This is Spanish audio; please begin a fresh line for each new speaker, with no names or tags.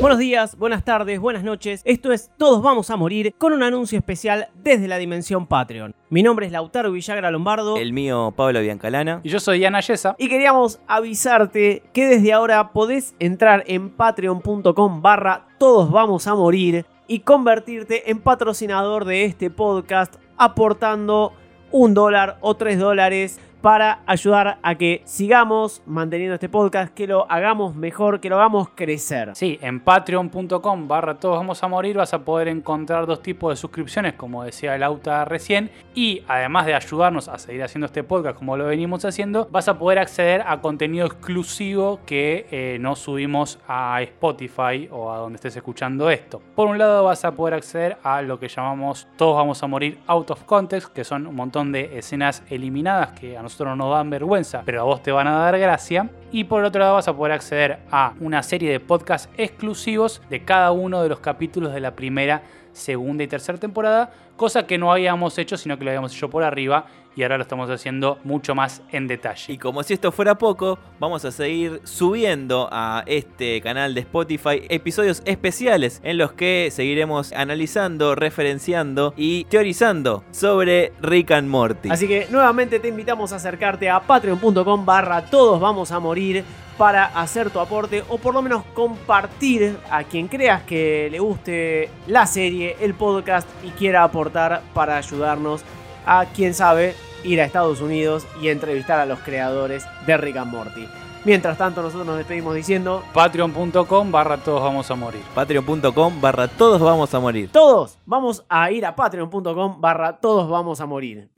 Buenos días, buenas tardes, buenas noches. Esto es Todos Vamos a Morir con un anuncio especial desde la dimensión Patreon. Mi nombre es Lautaro Villagra Lombardo
El mío, Pablo Biancalana.
Y yo soy Diana Yesa.
y queríamos avisarte que desde ahora podés entrar en patreon.com barra Todos Vamos a Morir y convertirte en patrocinador de este podcast aportando un dólar o tres dólares para ayudar a que sigamos manteniendo este podcast, que lo hagamos mejor, que lo hagamos crecer.
Sí, en patreon.com barra todos vamos a morir vas a poder encontrar dos tipos de suscripciones, como decía Lauta recién, y además de ayudarnos a seguir haciendo este podcast como lo venimos haciendo, vas a poder acceder a contenido exclusivo que eh, no subimos a Spotify o a donde estés escuchando esto. Por un lado vas a poder acceder a lo que llamamos todos vamos a morir out of context, que son un montón de escenas eliminadas que a nosotros no nos dan vergüenza, pero a vos te van a dar gracia. Y por otro lado vas a poder acceder a una serie de podcasts exclusivos de cada uno de los capítulos de la primera, segunda y tercera temporada, cosa que no habíamos hecho, sino que lo habíamos hecho por arriba y ahora lo estamos haciendo mucho más en detalle.
Y como si esto fuera poco, vamos a seguir subiendo a este canal de Spotify episodios especiales en los que seguiremos analizando, referenciando y teorizando sobre Rick and Morty.
Así que nuevamente te invitamos a acercarte a patreon.com barra todos vamos a morir para hacer tu aporte o por lo menos compartir a quien creas que le guste la serie, el podcast y quiera aportar para ayudarnos a quien sabe ir a Estados Unidos y entrevistar a los creadores de Rick and Morty. Mientras tanto nosotros nos despedimos diciendo
Patreon.com barra todos vamos a morir.
Patreon.com barra todos vamos a morir.
todos vamos a ir a patreon.com barra todos vamos a morir.